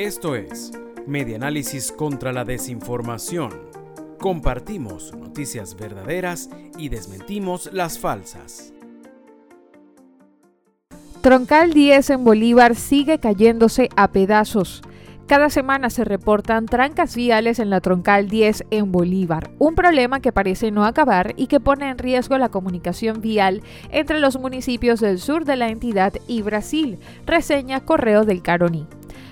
Esto es Medianálisis contra la Desinformación. Compartimos noticias verdaderas y desmentimos las falsas. Troncal 10 en Bolívar sigue cayéndose a pedazos. Cada semana se reportan trancas viales en la Troncal 10 en Bolívar, un problema que parece no acabar y que pone en riesgo la comunicación vial entre los municipios del sur de la entidad y Brasil, reseña Correo del Caroní.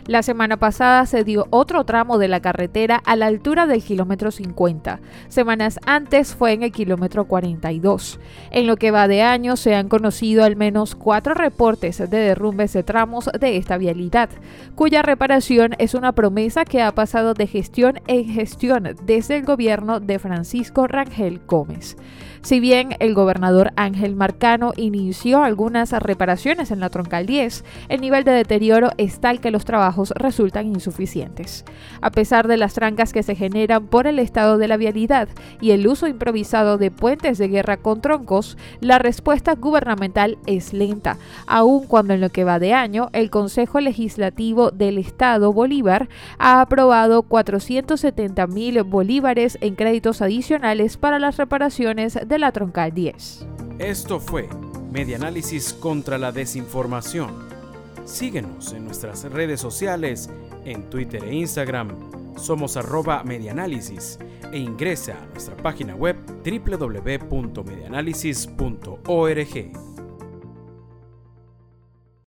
La semana pasada se dio otro tramo de la carretera a la altura del kilómetro 50. Semanas antes fue en el kilómetro 42. En lo que va de año se han conocido al menos cuatro reportes de derrumbes de tramos de esta vialidad, cuya reparación es una promesa que ha pasado de gestión en gestión desde el gobierno de Francisco Rangel Gómez. Si bien el gobernador Ángel Marcano inició algunas reparaciones en la troncal 10, el nivel de deterioro es tal que los trabajos resultan insuficientes. A pesar de las trancas que se generan por el estado de la vialidad y el uso improvisado de puentes de guerra con troncos, la respuesta gubernamental es lenta, aun cuando en lo que va de año el Consejo Legislativo del Estado Bolívar ha aprobado 470 mil bolívares en créditos adicionales para las reparaciones de la troncal 10. Esto fue Medianálisis contra la Desinformación. Síguenos en nuestras redes sociales, en Twitter e Instagram. Somos arroba medianálisis e ingresa a nuestra página web www.medianálisis.org.